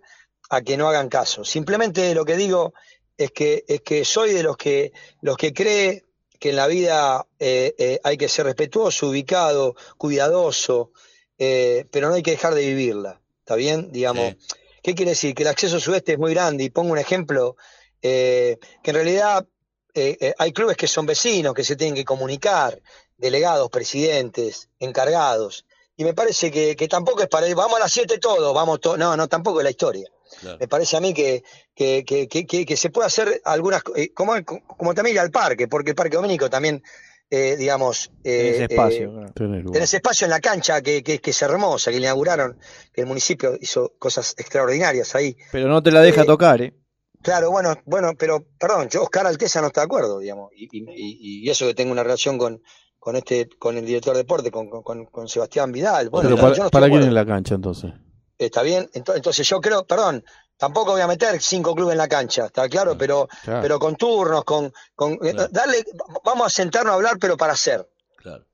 a que no hagan caso. Simplemente lo que digo es que, es que soy de los que, los que cree que en la vida eh, eh, hay que ser respetuoso, ubicado, cuidadoso, eh, pero no hay que dejar de vivirla. ¿Está bien? Digamos, ¿qué quiere decir? Que el acceso sudeste es muy grande y pongo un ejemplo eh, que en realidad eh, eh, hay clubes que son vecinos, que se tienen que comunicar, delegados, presidentes, encargados. Y me parece que, que tampoco es para ir, vamos a las 7 todos, vamos todos. No, no, tampoco es la historia. Me parece a mí que, que, que, que, que- que se puede hacer algunas, eh, como, como también ir al parque, porque el Parque Domínico también, eh, digamos, eh, espacio, eh, claro. tenés espacio en la cancha que, que, que es hermosa, que le inauguraron, que el municipio hizo cosas extraordinarias ahí. Pero no te la deja Eh, tocar, ¿eh? Claro, bueno, bueno, pero perdón, yo Oscar Alteza no está de acuerdo, digamos, y, y- y- y eso que tengo una relación con, con este, con el director de deporte, con, con- Sebastián Vidal. Bueno, Pero yo para, no estoy ¿para quién en la cancha entonces? Está bien, Ento- entonces yo creo, perdón, tampoco voy a meter cinco clubes en la cancha, está claro, pero, Claro. pero con turnos, con, con eh, darle, vamos a sentarnos a hablar, pero para hacer.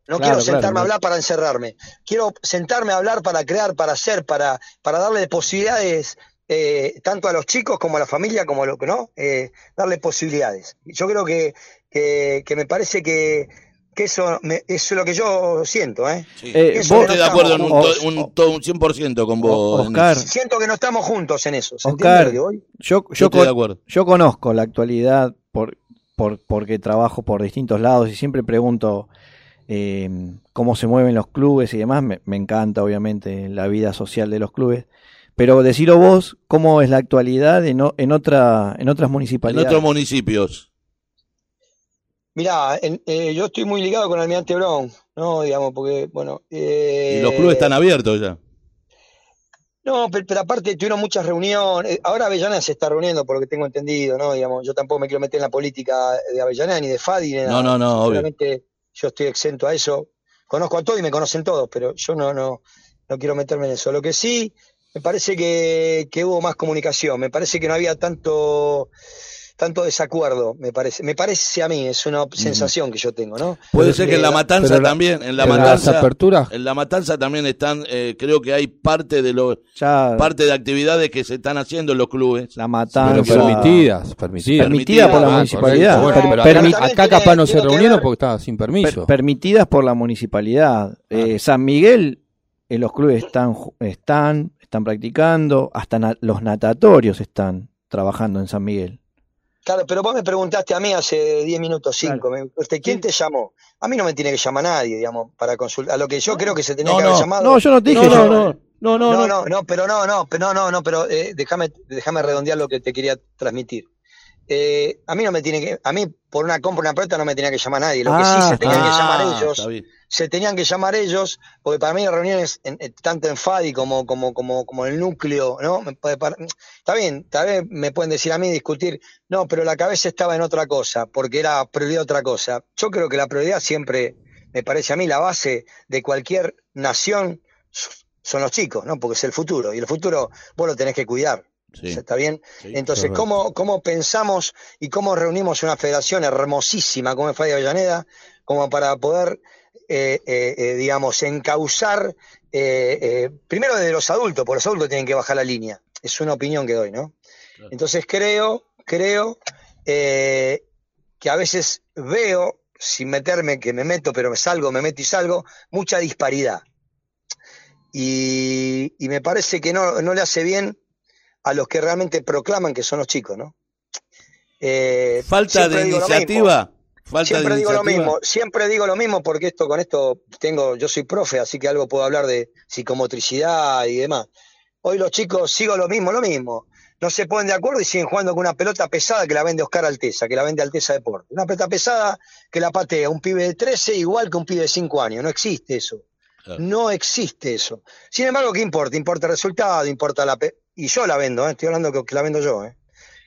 No Claro, quiero sentarme claro, a hablar para encerrarme. Quiero sentarme a hablar para crear, para hacer, para, para darle posibilidades eh, tanto a los chicos como a la familia, como a lo que no, eh, darle posibilidades. Yo creo que, que, que me parece que, que eso, me- eso es lo que yo siento. ¿eh? Eh, Eso vos- que Estoy no de acuerdo en un, estamos to- un, to- un 100% con vos. Oscar. Siento que no estamos juntos en eso. ¿se entiende Oscar, yo, Yo yo, estoy de con- acuerdo. yo conozco la actualidad por, por, porque trabajo por distintos lados y siempre pregunto eh, cómo se mueven los clubes y demás. Me, me encanta, obviamente, la vida social de los clubes. Pero decilo vos, ¿cómo es la actualidad en, en, otra, en otras En municipalidades? otros municipios. Mirá, en- eh, yo estoy muy ligado con Almirante Brown, ¿no? Digamos, porque, bueno. eh, Y los clubes están abiertos ya. No, pero, pero aparte tuvieron muchas reuniones. Ahora Avellaneda se está reuniendo, por lo que tengo entendido, ¿no? Digamos, yo tampoco me quiero meter en la política de Avellaneda ni de Fadi. Ni No, no, no, obvio. Sinceramente, yo estoy exento a eso. Conozco a todos y me conocen todos, pero yo no, no, no quiero meterme en eso. Lo que sí, me parece que, que hubo más comunicación. Me parece que no había tanto, tanto desacuerdo, me parece. Me parece a mí, es una sensación que yo tengo, ¿no? Puede ser que en la Eh, matanza la- también, en la matanza, aperturas- en la matanza también están, eh, creo que hay parte de los, Ya parte de actividades que se están haciendo en los clubes. la matanza. Pero permitidas, permitidas. Permitida por la Ah, municipalidad. Bueno, Per- pero permi- acá, acá capaz no se reunieron porque estaba sin permiso. Per- permitidas por la municipalidad. Eh, San Miguel, en los clubes están, están, están practicando, hasta na- los natatorios están trabajando en San Miguel. Claro, pero vos me preguntaste a mí hace 10 minutos, 5. ¿Quién te llamó? A mí no me tiene que llamar nadie, digamos, para consultar. A lo que yo creo que se tenía No, que haber llamado. No, yo no te dije. No, yo- no, no, no, no, no, no. no, no, pero no, no, pero no, no, no, pero eh, déjame, déjame redondear lo que te quería transmitir. Eh, a mí no me tiene que, a mí por una compra, una pelota no me tenía que llamar nadie. Lo que sí Ah, se tenían que llamar ellos, se tenían que llamar ellos, porque para mí las reuniones, en- en- tanto en FADI como, como, como, como el núcleo, ¿no? Me puede par- Está bien, tal vez me pueden decir a mí, discutir, no, pero la cabeza estaba en otra cosa, porque era prioridad otra cosa. Yo creo que la prioridad siempre, me parece a mí, la base de cualquier nación son los chicos, ¿no? Porque es el futuro, y el futuro vos lo tenés que cuidar. Sí. ¿Está bien? Sí, Entonces, correcto. ¿cómo, ¿cómo pensamos y cómo reunimos una federación hermosísima como es Fadi Avellaneda, como para poder, eh, eh, eh, digamos, encauzar, eh, primero desde los adultos, porque los adultos tienen que bajar la línea. Es una opinión que doy, ¿no? Entonces creo, creo que a veces veo, sin meterme, que me meto, pero me salgo, me meto y salgo, mucha disparidad. Y, y me parece que no, no le hace bien a los que realmente proclaman que son los chicos, ¿no? Eh, Falta de iniciativa. Falta Siempre de digo lo mismo, siempre digo lo mismo porque esto con esto tengo, yo soy profe, así que algo puedo hablar de psicomotricidad y demás. Hoy los chicos sigo lo mismo, lo mismo. No se ponen de acuerdo y siguen jugando con una pelota pesada que la vende Oscar Alteza, que la vende Alteza Deporte. Una pelota pesada que la patea un pibe de 13 igual que un pibe de 5 años. No existe eso. Claro. No existe eso. Sin embargo, ¿qué importa? Importa el resultado, importa la... pe- Y yo la vendo, ¿eh? estoy hablando que, que la vendo yo. ¿eh?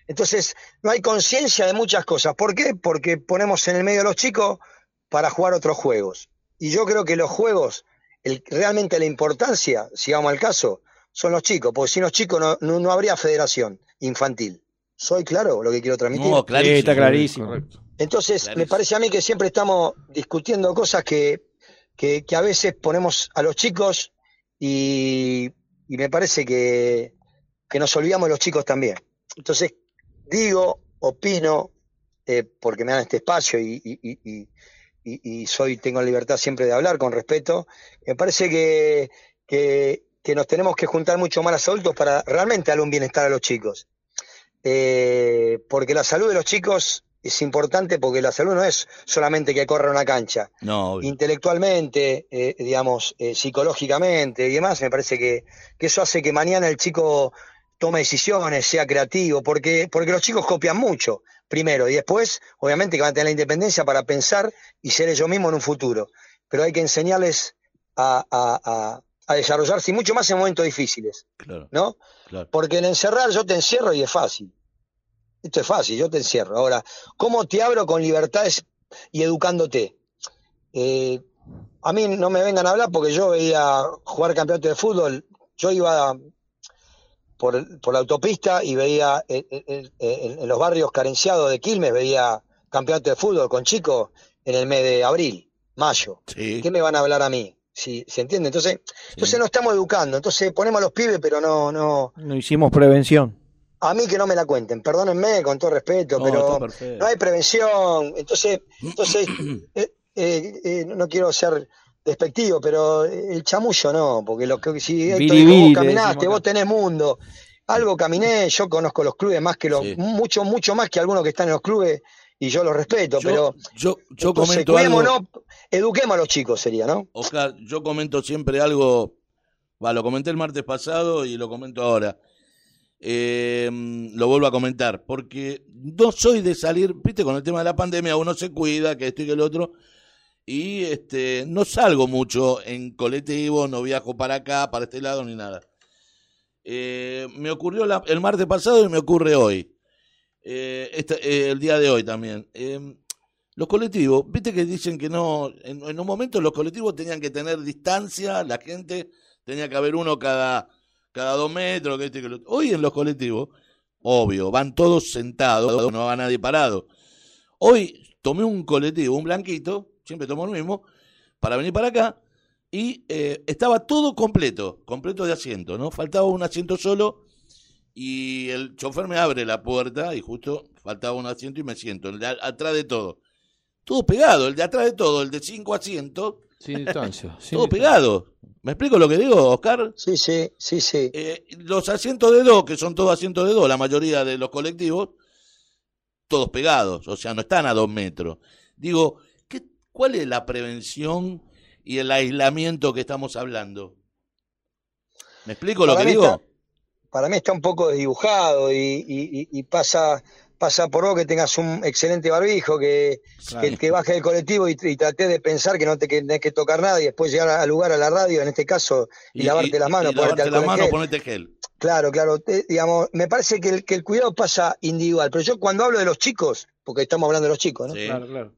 Entonces, no hay conciencia de muchas cosas. ¿Por qué? Porque ponemos en el medio a los chicos para jugar otros juegos. Y yo creo que los juegos, el- realmente la importancia, si vamos al caso, son los chicos, porque sin los chicos no, no, no habría federación infantil. ¿Soy claro lo que quiero transmitir? No, clarísimo. Sí, está clarísimo. Correcto. Entonces, Clarísimo. me parece a mí que siempre estamos discutiendo cosas que, que, que a veces ponemos a los chicos y, y me parece que, que nos olvidamos los chicos también. Entonces, digo, opino, eh, porque me dan este espacio y, y- soy, tengo la libertad siempre de hablar con respeto, me parece que, que, que nos tenemos que juntar mucho más los adultos para realmente darle un bienestar a los chicos. Eh, porque la salud de los chicos es importante porque la salud no es solamente que corra una cancha. No. Intelectualmente, eh, digamos, eh, psicológicamente y demás, me parece que, que eso hace que mañana el chico tome decisiones, sea creativo, porque, porque los chicos copian mucho, primero, y después, obviamente, que van a tener la independencia para pensar y ser ellos mismos en un futuro. Pero hay que enseñarles a, a- a- a desarrollarse y mucho más en momentos difíciles, Claro, ¿no? claro. Porque el encerrar yo te encierro y es fácil. Esto es fácil, yo te encierro. Ahora, ¿cómo te abro con libertades y educándote? Eh, a mí no me vengan a hablar porque yo veía jugar campeonato de fútbol, yo iba por, por la autopista y veía en, en- en- en los barrios carenciados de Quilmes, veía campeonato de fútbol con chicos en el mes de abril, mayo. Sí. ¿Qué me van a hablar a mí? ¿Sí, ¿Se entiende? Entonces, entonces no estamos educando, entonces ponemos a los pibes, pero no, no, No hicimos prevención. a mí que no me la cuenten, perdónenme con todo respeto, No, pero no hay prevención, entonces, entonces eh, eh, eh, no quiero ser despectivo, pero el chamullo no, porque lo que si Héctor vos caminaste, vos tenés mundo, algo caminé, yo conozco los clubes más que los, Sí. mucho, mucho más que algunos que están en los clubes y yo los respeto, Yo, pero yo, yo entonces, comento algo. eduquemos a los chicos sería, ¿no? Oscar, yo comento siempre algo, va, lo comenté el martes pasado y lo comento ahora. Eh, lo vuelvo a comentar, porque no soy de salir, viste, con el tema de la pandemia, uno se cuida, que esto y que el otro, y este no salgo mucho en colectivo, no viajo para acá, para este lado, ni nada. Eh, me ocurrió el martes pasado y me ocurre hoy. Eh, eh, el día de hoy también. Los colectivos, viste que dicen que no, en, en un momento los colectivos tenían que tener distancia, la gente tenía que haber uno cada, cada dos metros. Que este, que lo- Hoy en los colectivos, obvio, van todos sentados, no va nadie parado. Hoy tomé un colectivo, un blanquito, siempre tomo el mismo, para venir para acá y eh, estaba todo completo, completo de asiento, ¿no? Faltaba un asiento solo y el chofer me abre la puerta y justo faltaba un asiento y me siento, el de atrás de todo. Todo pegado, el de atrás de todo, el de cinco asientos, Sin distancia. sin todo distancia. pegado. ¿Me explico lo que digo, Oscar? Sí, sí, sí, sí. Eh, los asientos de dos, que son todos asientos de dos, la mayoría de los colectivos, todos pegados, o sea, no están a dos metros. Digo, ¿qué, ¿cuál es la prevención y el aislamiento que estamos hablando? ¿Me explico lo que digo? está- para mí está un poco desdibujado y, y- y- y pasa, pasa por vos que tengas un excelente barbijo, que, que, que baje del colectivo y, y traté de pensar que no te que tenés que tocar nada y después llegar al lugar, a la radio, en este caso, y, lavarte las manos, y lavarte en manos, gel. ponerte gel. Claro, claro. te- digamos, me parece que el, que el cuidado pasa individual, pero yo cuando hablo de los chicos, porque estamos hablando de los chicos, ¿no? Sí. Claro, claro.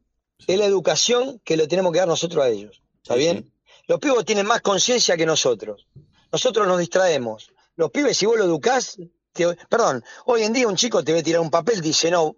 Es la educación que le tenemos que dar nosotros a ellos. ¿Está Sí, bien? Los pibos tienen más conciencia que nosotros. Nosotros nos distraemos. Los pibes, si vos lo educás, te- perdón, hoy en día un chico te ve tirar un papel, dice, no,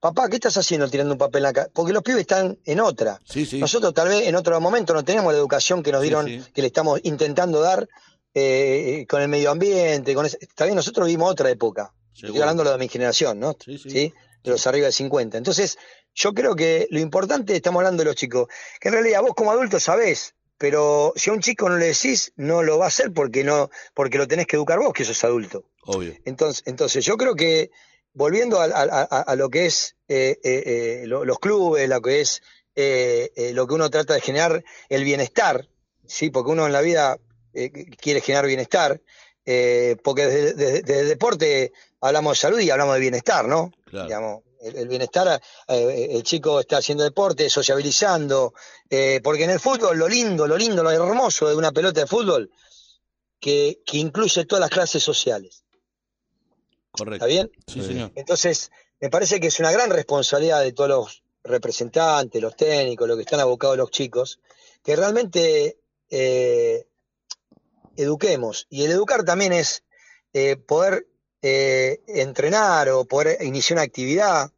papá, ¿qué estás haciendo tirando un papel acá? Porque los pibes están en otra. Sí, sí. Nosotros tal vez en otro momento no tenemos la educación que nos dieron, que le estamos intentando dar eh, con el medio ambiente, con ese- está bien, nosotros vivimos otra época. Estoy hablando de mi generación, ¿no? Sí, sí. De los arriba de 50. Entonces, yo creo que lo importante, estamos hablando de los chicos, que en realidad vos como adulto sabés, pero si a un chico no le decís, no lo va a hacer porque no, porque lo tenés que educar vos, que sos adulto. Obvio. Entonces, entonces yo creo que volviendo a, a- lo que es eh, eh, eh, lo- los clubes, lo que es eh, eh, lo que uno trata de generar, el bienestar, sí, porque uno en la vida eh, quiere generar bienestar, eh, porque desde, desde- desde el deporte hablamos de salud y hablamos de bienestar, ¿no? Claro. Digamos, el, el bienestar, eh, el chico está haciendo deporte, sociabilizando, eh, porque en el fútbol lo lindo, lo lindo, lo hermoso de una pelota de fútbol, que, que incluye todas las clases sociales. Correcto. ¿Está bien? Sí, señor. Entonces, me parece que es una gran responsabilidad de todos los representantes, los técnicos, los que están abocados los chicos, que realmente eh, eduquemos. Y el educar también es eh, poder eh, entrenar o poder iniciar una actividad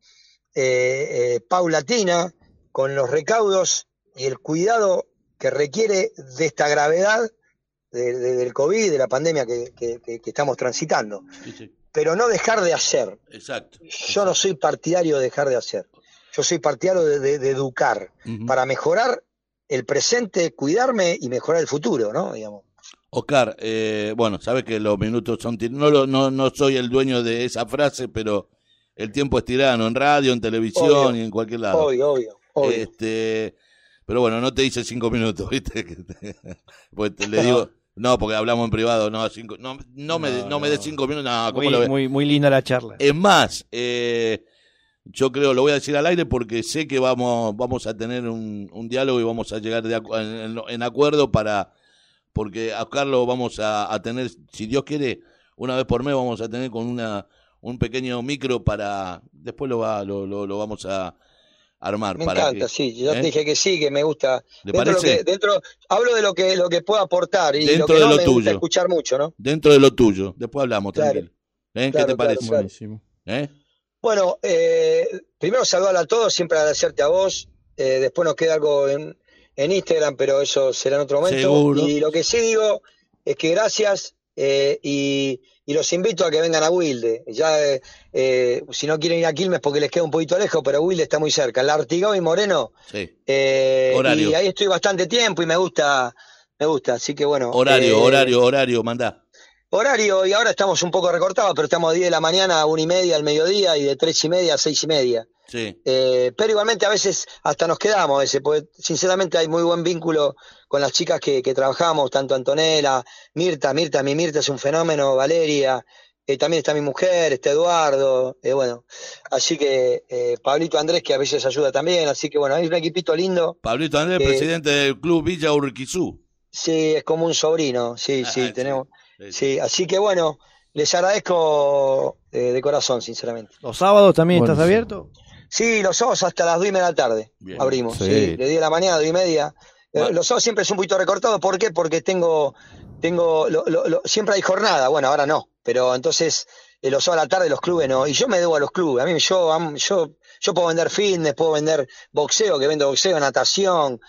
eh, eh, paulatina con los recaudos y el cuidado que requiere de esta gravedad de- de- del COVID, de la pandemia que- que- que- que estamos transitando Sí, sí. pero no dejar de hacer. Exacto. Yo no soy partidario de dejar de hacer. Yo soy partidario de, educar para mejorar el presente, cuidarme y mejorar el futuro, ¿no? Digamos. Oscar, eh, bueno, sabes que los minutos son... tir- No, lo- no, no soy el dueño de esa frase, pero el tiempo es tirano, en radio, en televisión Obvio. y en cualquier lado. Obvio, obvio, obvio. Este, pero bueno, no te hice cinco minutos, ¿viste? Que te- Pues te- le digo, no, porque hablamos en privado, no, cinco, no, no, me, No, no me des cinco minutos, no, ¿cómo Muy, lo ves? muy, muy linda la charla. Es más, eh, yo creo, lo voy a decir al aire porque sé que vamos, vamos a tener un, un diálogo y vamos a llegar de acu- en, en- en acuerdo para, porque a Carlos vamos a, a tener, si Dios quiere, una vez por mes vamos a tener con una un pequeño micro para, después lo va, lo, lo, lo vamos a armar. Me para encanta, que- sí. ¿eh? te dije que sí, que me gusta. ¿Le Dentro de lo parece? que- dentro, hablo de lo que, lo que puedo aportar y Dentro lo que de no lo me gusta tuyo. escuchar mucho, ¿no? Dentro de lo tuyo, después hablamos, Claro. tranquilo. ¿Eh? ¿Qué te parece? claro. Buenísimo. ¿Eh? Bueno, eh, primero saludar a todos, siempre agradecerte a vos. eh, después nos queda algo en, en Instagram, pero eso será en otro momento. Seguro. Y lo que sí digo es que gracias eh, y, y los invito a que vengan a Wilde. Ya, eh, eh, si no quieren ir a Quilmes porque les queda un poquito lejos, pero Wilde está muy cerca. La Artigao y Moreno. Sí. eh, Horario. Y ahí estoy bastante tiempo y me gusta, me gusta. Así que bueno. Horario, eh, horario, horario, mandá. Horario, y ahora estamos un poco recortados, pero estamos de 10 de la mañana a 1 y media al mediodía y de 3 y media a 6 y media. Sí. Eh, pero igualmente a veces hasta nos quedamos, a veces, porque sinceramente hay muy buen vínculo con las chicas que, que trabajamos, tanto Antonella, Mirta, Mirta, mi Mirta es un fenómeno, Valeria, eh, también está mi mujer, está Eduardo, eh, bueno, así que eh, Pablito Andrés que a veces ayuda también, así que bueno, hay un equipito lindo, Pablito Andrés, Eh, presidente del club Villa Urquizú. sí, es como un sobrino, sí, Ah, sí, sí, tenemos, sí. sí, así que bueno, les agradezco eh, de corazón, sinceramente. ¿Los sábados también estás abierto? Sí, los sábados hasta las 2 y media de la tarde Bien. abrimos. Sí. Sí. de 10 de la mañana a 2 y media. Eh, los sábados siempre es un poquito recortado. ¿Por qué? Porque tengo, tengo, lo- lo- lo- siempre hay jornada. Bueno, ahora no. Pero entonces, eh, los sábados a la tarde los clubes no. Y yo me debo a los clubes. A mí, yo, am- yo, yo puedo vender fitness, puedo vender boxeo, que vendo boxeo, natación.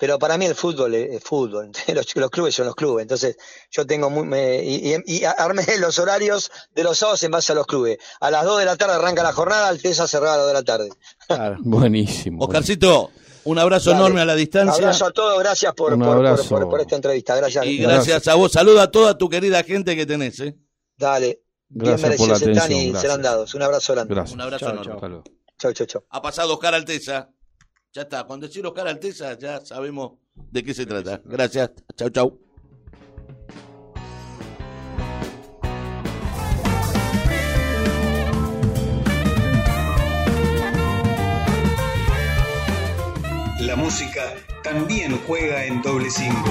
Pero para mí el fútbol es, es fútbol. Los, los clubes son los clubes. Entonces, yo tengo muy, me- y, y- y armé los horarios de los sábados en base a los clubes. A las 2 de la tarde arranca la jornada, Alteza cerrada a las 2 de la tarde. Claro. Buenísimo. Oscarcito, un abrazo Dale. enorme a la distancia. Abrazo a todos, gracias por, Un por, por- por- por esta entrevista. Gracias. Y gracias a vos. Saluda a toda tu querida gente que tenés, ¿eh? Dale. Bien Gracias por la merecidos están atención. y gracias. serán dados. Un abrazo grande. Gracias. Un abrazo enorme. Chau, chau, chau. Ha pasado Oscar Alteza. Ya está. Cuando decir Oscar Alteza, ya sabemos de qué se trata. Gracias. Chau, chau. La música también juega en doble cinco.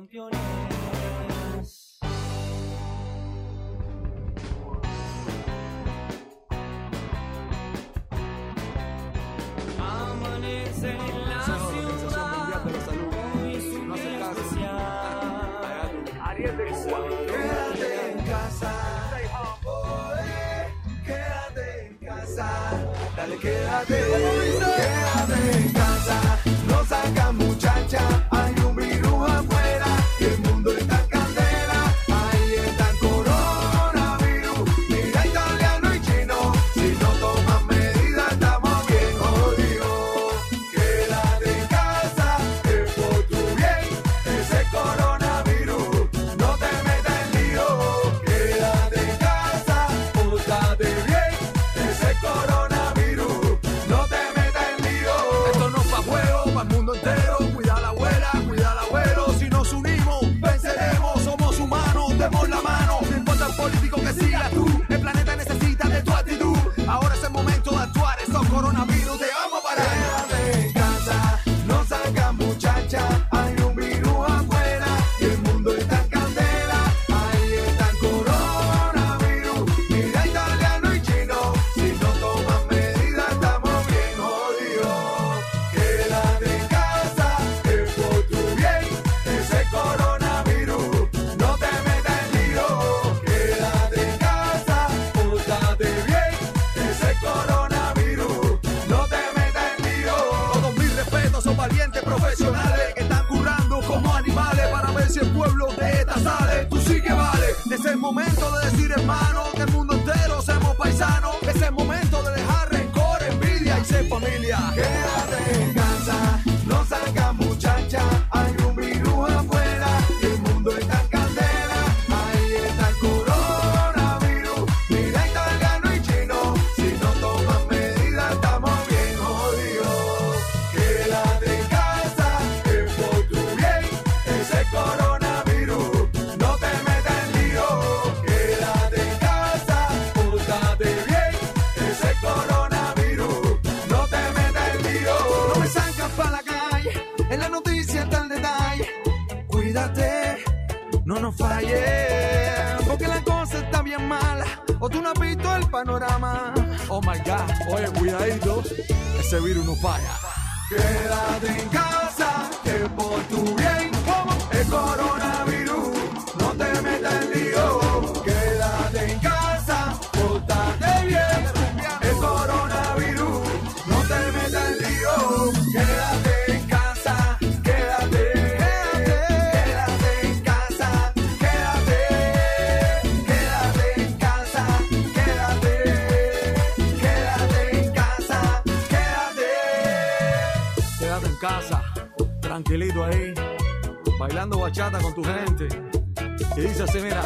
Campeones. Amanece en la ciudad, hoy es un día especial. Quédate en casa, quédate en casa, dale quédate, quédate pueblo de esta sale. Porque la cosa está bien mala, o tú no has visto el panorama. Oh my God, oye, cuidadito, ese virus no falla. Quédate en casa, que por tu bien, como el coronavirus, no te metas en lío. Tranquilito ahí, bailando bachata con tu gente. Y dice así, mira.